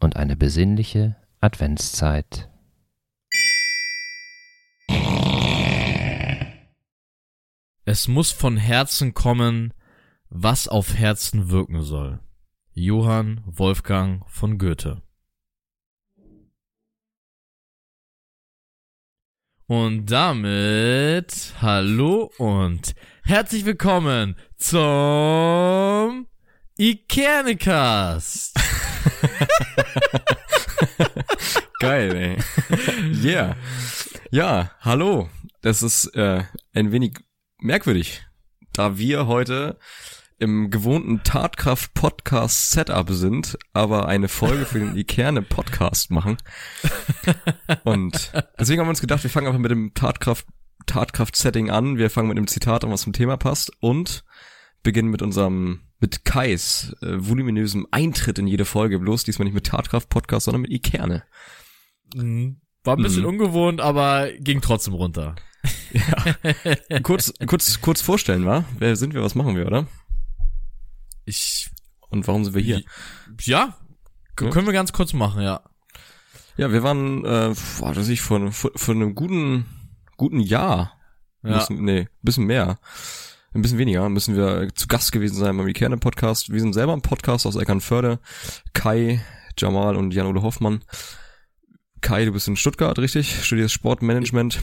und eine besinnliche Adventszeit. Es muss von Herzen kommen, was auf Herzen wirken soll. Johann Wolfgang von Goethe Und damit hallo und herzlich willkommen zum Ikenicast. Geil, ey. Yeah. Ja, hallo. Das ist äh, ein wenig merkwürdig, da wir heute im gewohnten Tatkraft-Podcast-Setup sind, aber eine Folge für den Ikerne-Podcast machen. Und deswegen haben wir uns gedacht, wir fangen einfach mit dem Tatkraft Tatkraft-Setting an. Wir fangen mit einem Zitat an, was zum Thema passt und beginnen mit unserem, mit Kais äh, voluminösem Eintritt in jede Folge. Bloß diesmal nicht mit Tatkraft-Podcast, sondern mit Ikerne. Mhm. War ein bisschen mhm. ungewohnt, aber ging trotzdem runter. Ja. kurz, kurz, kurz vorstellen, wa? Wer sind wir, was machen wir, oder? Ich. Und warum sind wir hier? Ja, ja. können wir ganz kurz machen, ja. Ja, wir waren, äh, boah, das ich vor, vor, vor einem guten, guten Jahr. Ja. Bisschen, nee, bisschen mehr. Ein bisschen weniger müssen wir zu Gast gewesen sein beim Ikerne Podcast. Wir sind selber ein Podcast aus Eckernförde. Kai, Jamal und Jan-Ole Hoffmann. Kai, du bist in Stuttgart, richtig? Studierst Sportmanagement.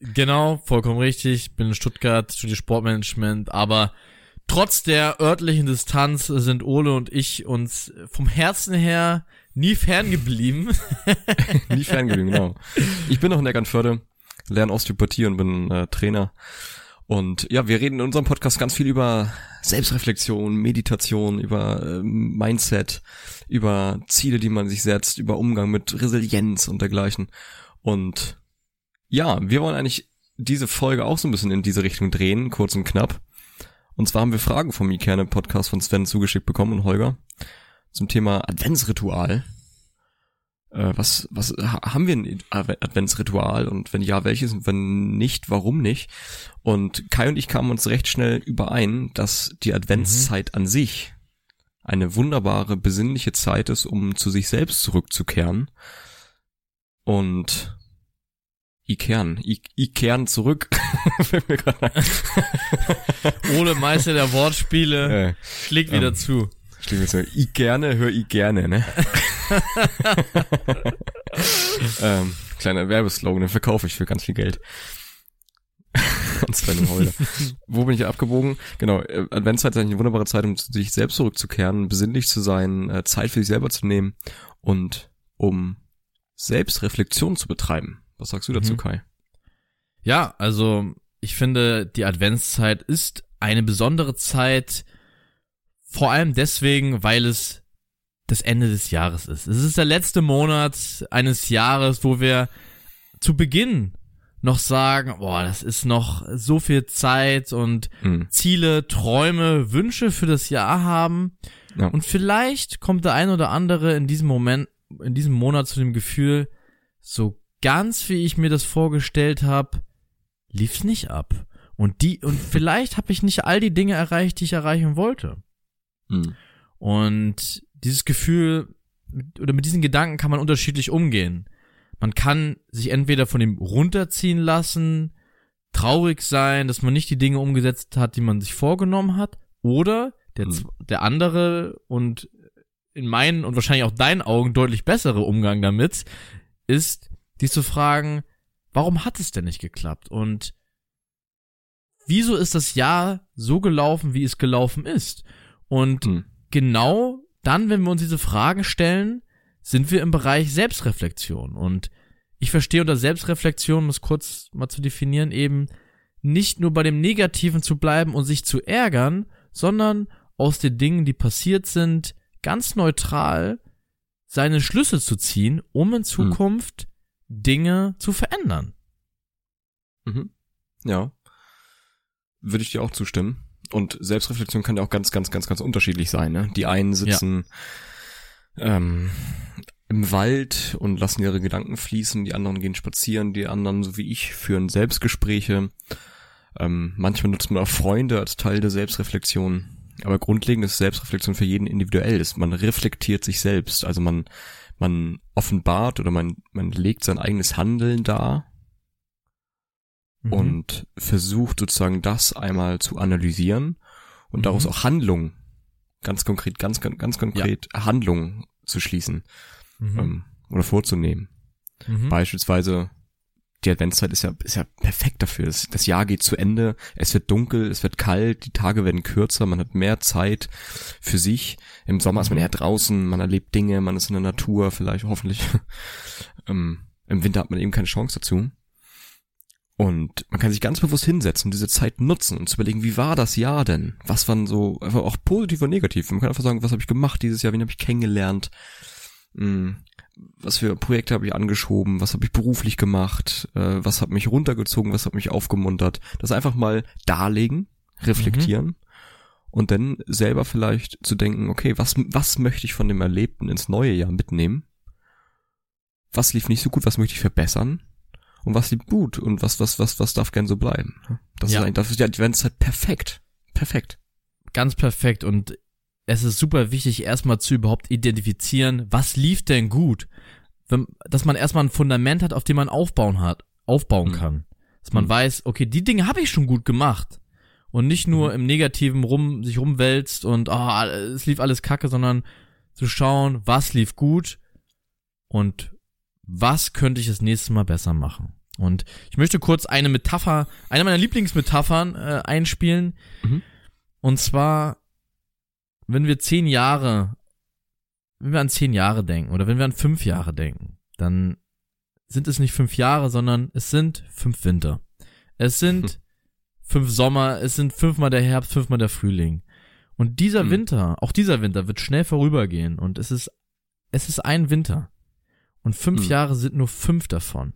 Genau, vollkommen richtig. Bin in Stuttgart, studiere Sportmanagement, aber trotz der örtlichen Distanz sind Ole und ich uns vom Herzen her nie ferngeblieben. nie ferngeblieben, genau. Ich bin noch in Eckernförde, lerne Osteopathie und bin äh, Trainer. Und ja, wir reden in unserem Podcast ganz viel über Selbstreflexion, Meditation, über äh, Mindset, über Ziele, die man sich setzt, über Umgang mit Resilienz und dergleichen. Und ja, wir wollen eigentlich diese Folge auch so ein bisschen in diese Richtung drehen, kurz und knapp. Und zwar haben wir Fragen vom Ikerne Podcast von Sven zugeschickt bekommen und Holger zum Thema Adventsritual. Äh, was, was haben wir ein Adventsritual und wenn ja, welches und wenn nicht, warum nicht? Und Kai und ich kamen uns recht schnell überein, dass die Adventszeit mhm. an sich eine wunderbare, besinnliche Zeit ist, um zu sich selbst zurückzukehren. Und Ikern, I Ikern zurück. Ohne Meister der Wortspiele ja. schlägt wieder ähm, zu. Wieder zu. Ich gerne, hör ich gerne, ne? ähm, kleiner Werbeslogan, den verkaufe ich für ganz viel Geld. Und zwar Holder. Wo bin ich abgebogen? Genau, äh, Adventszeit ist eigentlich eine wunderbare Zeit, um sich selbst zurückzukehren, besinnlich zu sein, äh, Zeit für sich selber zu nehmen und um Selbstreflexion zu betreiben. Was sagst du dazu, mhm. Kai? Ja, also ich finde, die Adventszeit ist eine besondere Zeit, vor allem deswegen, weil es das Ende des Jahres ist. Es ist der letzte Monat eines Jahres, wo wir zu Beginn noch sagen, boah, das ist noch so viel Zeit und mhm. Ziele, Träume, Wünsche für das Jahr haben. Ja. Und vielleicht kommt der ein oder andere in diesem Moment, in diesem Monat zu dem Gefühl, so ganz wie ich mir das vorgestellt habe, lief's nicht ab. Und die und vielleicht habe ich nicht all die Dinge erreicht, die ich erreichen wollte. Mhm. Und dieses Gefühl oder mit diesen Gedanken kann man unterschiedlich umgehen. Man kann sich entweder von dem runterziehen lassen, traurig sein, dass man nicht die Dinge umgesetzt hat, die man sich vorgenommen hat, oder der, mhm. der andere und in meinen und wahrscheinlich auch deinen Augen deutlich bessere Umgang damit ist, dich zu fragen, warum hat es denn nicht geklappt? Und wieso ist das Jahr so gelaufen, wie es gelaufen ist? Und hm. genau dann, wenn wir uns diese Fragen stellen, sind wir im Bereich Selbstreflexion. Und ich verstehe unter Selbstreflexion, um es kurz mal zu definieren, eben nicht nur bei dem Negativen zu bleiben und sich zu ärgern, sondern aus den Dingen, die passiert sind, ganz neutral seine Schlüsse zu ziehen, um in Zukunft hm. Dinge zu verändern. Mhm. Ja. Würde ich dir auch zustimmen. Und Selbstreflexion kann ja auch ganz, ganz, ganz, ganz unterschiedlich sein. Ne? Die einen sitzen ja. ähm, im Wald und lassen ihre Gedanken fließen, die anderen gehen spazieren, die anderen, so wie ich, führen Selbstgespräche. Ähm, manchmal nutzt man auch Freunde als Teil der Selbstreflexion. Aber grundlegend ist Selbstreflexion für jeden individuell. Ist. Man reflektiert sich selbst. Also man, man offenbart oder man, man legt sein eigenes Handeln dar mhm. und versucht sozusagen das einmal zu analysieren und mhm. daraus auch Handlungen, ganz konkret, ganz, ganz, ganz konkret ja. Handlungen zu schließen mhm. ähm, oder vorzunehmen. Mhm. Beispielsweise die Adventszeit ist ja, ist ja perfekt dafür. Das, das Jahr geht zu Ende, es wird dunkel, es wird kalt, die Tage werden kürzer, man hat mehr Zeit für sich. Im Sommer ist man eher draußen, man erlebt Dinge, man ist in der Natur, vielleicht hoffentlich. ähm, Im Winter hat man eben keine Chance dazu. Und man kann sich ganz bewusst hinsetzen und diese Zeit nutzen und zu überlegen, wie war das Jahr denn? Was waren so, einfach auch positiv und negativ. Man kann einfach sagen, was habe ich gemacht dieses Jahr, wen habe ich kennengelernt? Hm, was für Projekte habe ich angeschoben, was habe ich beruflich gemacht, äh, was hat mich runtergezogen, was hat mich aufgemuntert. Das einfach mal darlegen, reflektieren mhm. und dann selber vielleicht zu denken, okay, was, was möchte ich von dem Erlebten ins neue Jahr mitnehmen? Was lief nicht so gut, was möchte ich verbessern? Und was liegt gut und was, was, was, was darf gern so bleiben. Das ja. ist eigentlich, das ist die Adventszeit perfekt. Perfekt. Ganz perfekt und es ist super wichtig, erstmal zu überhaupt identifizieren, was lief denn gut. Wenn, dass man erstmal ein Fundament hat, auf dem man aufbauen hat, aufbauen mhm. kann. Dass man mhm. weiß, okay, die Dinge habe ich schon gut gemacht. Und nicht nur mhm. im Negativen rum, sich rumwälzt und, ah, oh, es lief alles kacke, sondern zu schauen, was lief gut und was könnte ich das nächste Mal besser machen? Und ich möchte kurz eine Metapher, eine meiner Lieblingsmetaphern äh, einspielen. Mhm. Und zwar, wenn wir zehn Jahre, wenn wir an zehn Jahre denken oder wenn wir an fünf Jahre denken, dann sind es nicht fünf Jahre, sondern es sind fünf Winter. Es sind hm. fünf Sommer, es sind fünfmal der Herbst, fünfmal der Frühling. Und dieser hm. Winter, auch dieser Winter wird schnell vorübergehen und es ist, es ist ein Winter. Und fünf hm. Jahre sind nur fünf davon.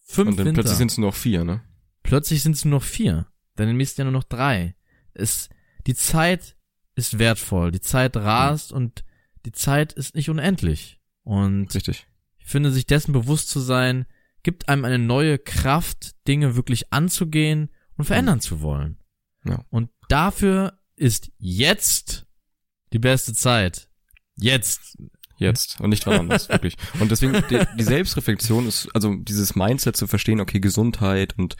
Fünf Und dann Winter. plötzlich sind es nur noch vier, ne? Plötzlich sind es nur noch vier. Dann im nächsten Jahr nur noch drei. Es, die Zeit ist wertvoll. Die Zeit rast hm. und die Zeit ist nicht unendlich. Und Richtig. ich finde, sich dessen bewusst zu sein, gibt einem eine neue Kraft, Dinge wirklich anzugehen und verändern hm. zu wollen. Ja. Und dafür ist jetzt die beste Zeit. Jetzt jetzt und nicht wann anders, wirklich. Und deswegen, die, die, Selbstreflexion ist, also dieses Mindset zu verstehen, okay, Gesundheit und,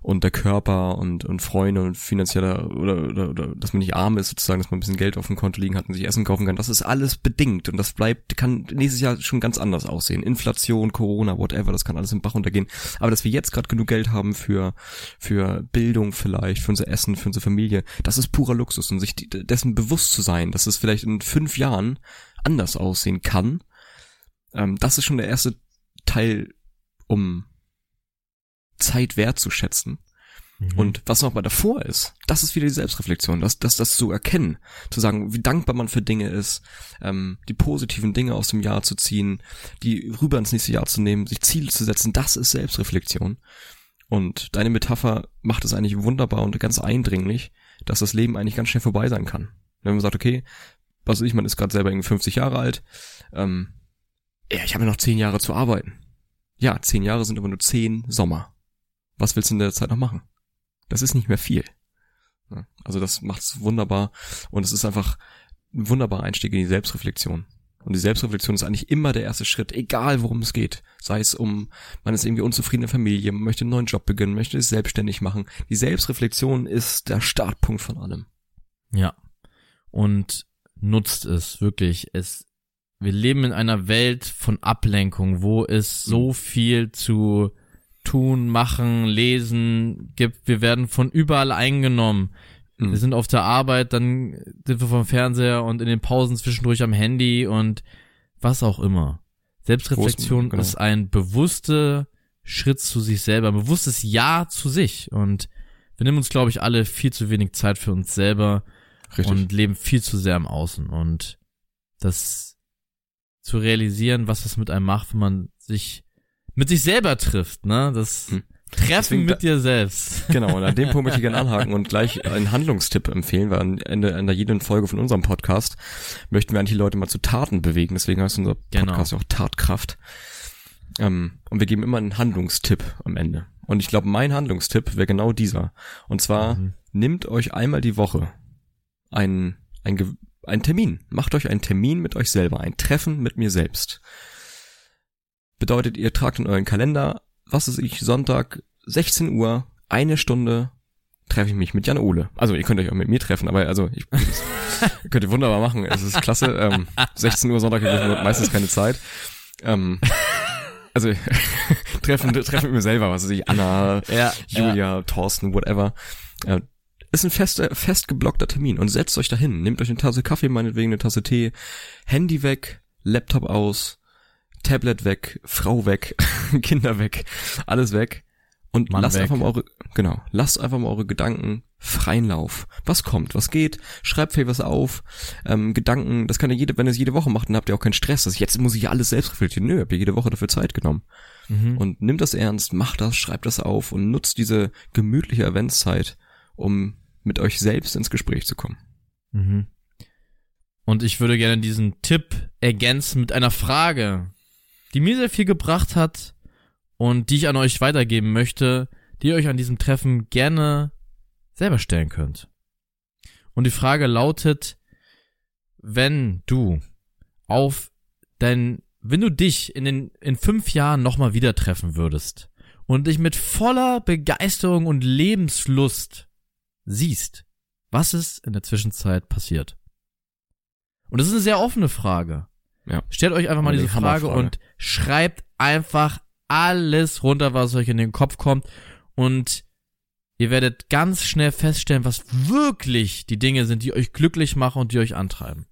und der Körper und, und Freunde und finanzieller, oder, oder, oder, dass man nicht arm ist, sozusagen, dass man ein bisschen Geld auf dem Konto liegen hat und sich Essen kaufen kann, das ist alles bedingt und das bleibt, kann nächstes Jahr schon ganz anders aussehen. Inflation, Corona, whatever, das kann alles im Bach untergehen. Aber dass wir jetzt gerade genug Geld haben für, für Bildung vielleicht, für unser Essen, für unsere Familie, das ist purer Luxus und sich dessen bewusst zu sein, dass es vielleicht in fünf Jahren anders aussehen kann. Ähm, das ist schon der erste Teil, um Zeit wertzuschätzen. Mhm. Und was noch mal davor ist, das ist wieder die Selbstreflexion, das, das, das zu erkennen, zu sagen, wie dankbar man für Dinge ist, ähm, die positiven Dinge aus dem Jahr zu ziehen, die rüber ins nächste Jahr zu nehmen, sich Ziele zu setzen, das ist Selbstreflexion. Und deine Metapher macht es eigentlich wunderbar und ganz eindringlich, dass das Leben eigentlich ganz schnell vorbei sein kann. Wenn man sagt, okay, was weiß ich, man ist gerade selber irgendwie 50 Jahre alt, ähm, ja, ich habe ja noch zehn Jahre zu arbeiten. Ja, zehn Jahre sind aber nur zehn Sommer. Was willst du in der Zeit noch machen? Das ist nicht mehr viel. Also das macht's wunderbar und es ist einfach ein wunderbarer Einstieg in die Selbstreflexion. Und die Selbstreflexion ist eigentlich immer der erste Schritt, egal worum es geht. Sei es um, man ist irgendwie unzufriedene Familie, man möchte einen neuen Job beginnen, möchte es selbstständig machen. Die Selbstreflexion ist der Startpunkt von allem. Ja. Und nutzt es wirklich. Es, wir leben in einer Welt von Ablenkung, wo es so mhm. viel zu tun, machen, lesen gibt. Wir werden von überall eingenommen. Mhm. Wir sind auf der Arbeit, dann sind wir vom Fernseher und in den Pausen zwischendurch am Handy und was auch immer. Selbstreflexion genau. ist ein bewusster Schritt zu sich selber, ein bewusstes Ja zu sich. Und wir nehmen uns, glaube ich, alle viel zu wenig Zeit für uns selber Richtig. und leben viel zu sehr im Außen. Und das zu realisieren, was das mit einem macht, wenn man sich mit sich selber trifft, ne? Das Hm. Treffen Deswegen mit da- dir selbst. Genau, und an dem Punkt möchte ich gerne anhaken und gleich einen Handlungstipp empfehlen, weil am Ende einer jeden Folge von unserem Podcast möchten wir eigentlich die Leute mal zu Taten bewegen. Deswegen heißt unser Genau. Podcast ja auch Tatkraft. Ähm, und wir geben immer einen Handlungstipp am Ende. Und ich glaube, mein Handlungstipp wäre genau dieser. Und zwar, Mhm. nehmt euch einmal die Woche ein, Ge- einen Termin. Macht euch einen Termin mit euch selber, ein Treffen mit mir selbst. Bedeutet, ihr tragt in euren Kalender, was ist ich, Sonntag, 16 Uhr, eine Stunde treffe ich mich mit Jan Ole. Also ihr könnt euch auch mit mir treffen, aber also ich könnt ihr wunderbar machen. Es ist klasse. Ähm, 16 Uhr Sonntag habe meistens keine Zeit. Ähm, also treffen, treffen mit mir selber, was weiß ich, Anna, Ja, Julia, Thorsten, whatever. Äh, ist ein fest, fest geblockter Termin und setzt euch dahin. Nehmt euch eine Tasse Kaffee, meinetwegen eine Tasse Tee, Handy weg, Laptop aus, Tablet weg, Frau weg, Kinder weg, alles weg. Und Mann lasst weg. einfach mal eure, genau, lasst einfach mal eure Gedanken freien Lauf. Was kommt, was geht, schreibt vielleicht was auf, ähm, Gedanken, das kann ihr jede, wenn ihr es jede Woche macht, dann habt ihr auch keinen Stress. Das, jetzt muss ich alles selbst reflektieren. Nö, habt ihr jede Woche dafür Zeit genommen Mhm. und nimmt das ernst, macht das, schreibt das auf und nutzt diese gemütliche Adventszeit, um mit euch selbst ins Gespräch zu kommen. Mhm. Und ich würde gerne diesen Tipp ergänzen mit einer Frage, die mir sehr viel gebracht hat und die ich an euch weitergeben möchte, die ihr euch an diesem Treffen gerne selber stellen könnt. Und die Frage lautet, wenn du auf dein, wenn du dich in den, in fünf Jahren nochmal wieder treffen würdest und dich mit voller Begeisterung und Lebenslust siehst, was ist in der Zwischenzeit passiert? Und das ist eine sehr offene Frage. Ja. Stellt euch einfach mal diese Frage und schreibt einfach alles runter, was euch in den Kopf kommt und ihr werdet ganz schnell feststellen, was wirklich die Dinge sind, die euch glücklich machen und die euch antreiben.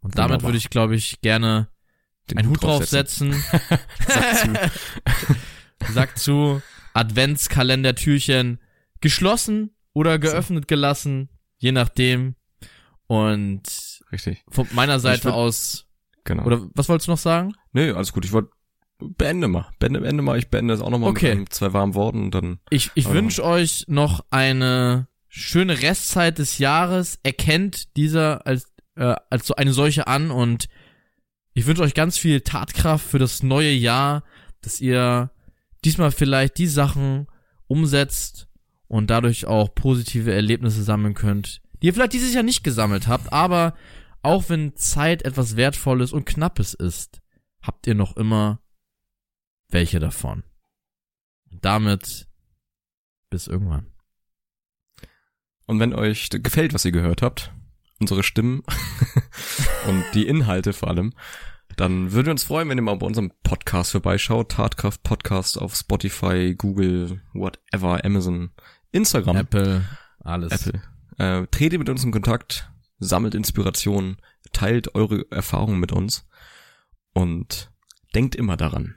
Und damit Wunderbar. würde ich, glaube ich, gerne Den einen Hut draufsetzen. Sagt zu. Sagt zu, Adventskalender-Türchen geschlossen oder geöffnet gelassen, je nachdem. Und Richtig, von meiner Seite würd- aus, genau. oder was wolltest du noch sagen? Nö, alles gut. Ich wollte beende mal. Beende, beende mal. Ich beende das auch nochmal Okay. mit einem, zwei warmen Worten und dann. Ich, ich wünsche euch noch eine schöne Restzeit des Jahres. Erkennt dieser als, äh, als so eine solche an und ich wünsche euch ganz viel Tatkraft für das neue Jahr, dass ihr diesmal vielleicht die Sachen umsetzt und dadurch auch positive Erlebnisse sammeln könnt, die ihr vielleicht dieses Jahr nicht gesammelt habt, aber auch wenn Zeit etwas Wertvolles und Knappes ist, habt ihr noch immer welche davon. Und damit bis irgendwann. Und wenn euch gefällt, was ihr gehört habt, unsere Stimmen und die Inhalte vor allem, dann würden wir uns freuen, wenn ihr mal bei unserem Podcast vorbeischaut. Tatkraft Podcast auf Spotify, Google, whatever, Amazon, Instagram, Apple, alles. Apple. Äh, tretet mit uns in Kontakt, sammelt Inspiration, teilt eure Erfahrungen mit uns und denkt immer daran.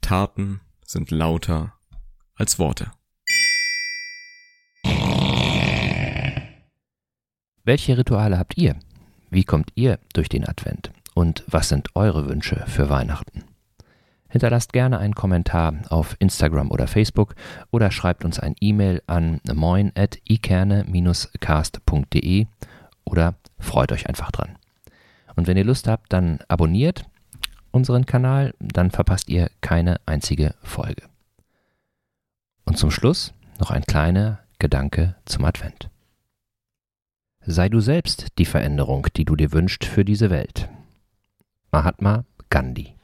Taten sind lauter als Worte. Welche Rituale habt ihr? Wie kommt ihr durch den Advent? Und was sind eure Wünsche für Weihnachten? Hinterlasst gerne einen Kommentar auf Instagram oder Facebook oder schreibt uns ein E-Mail an moin.ikerne-cast.de oder freut euch einfach dran. Und wenn ihr Lust habt, dann abonniert unseren Kanal, dann verpasst ihr keine einzige Folge. Und zum Schluss noch ein kleiner Gedanke zum Advent. Sei du selbst die Veränderung, die du dir wünschst für diese Welt. Mahatma Gandhi